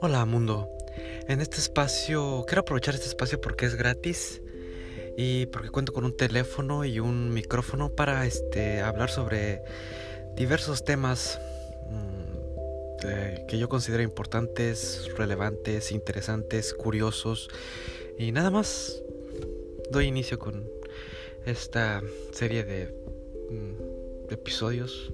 Hola mundo. En este espacio, quiero aprovechar este espacio porque es gratis y porque cuento con un teléfono y un micrófono para este hablar sobre diversos temas mm, que yo considero importantes, relevantes, interesantes, curiosos y nada más. Doy inicio con esta serie de mm, episodios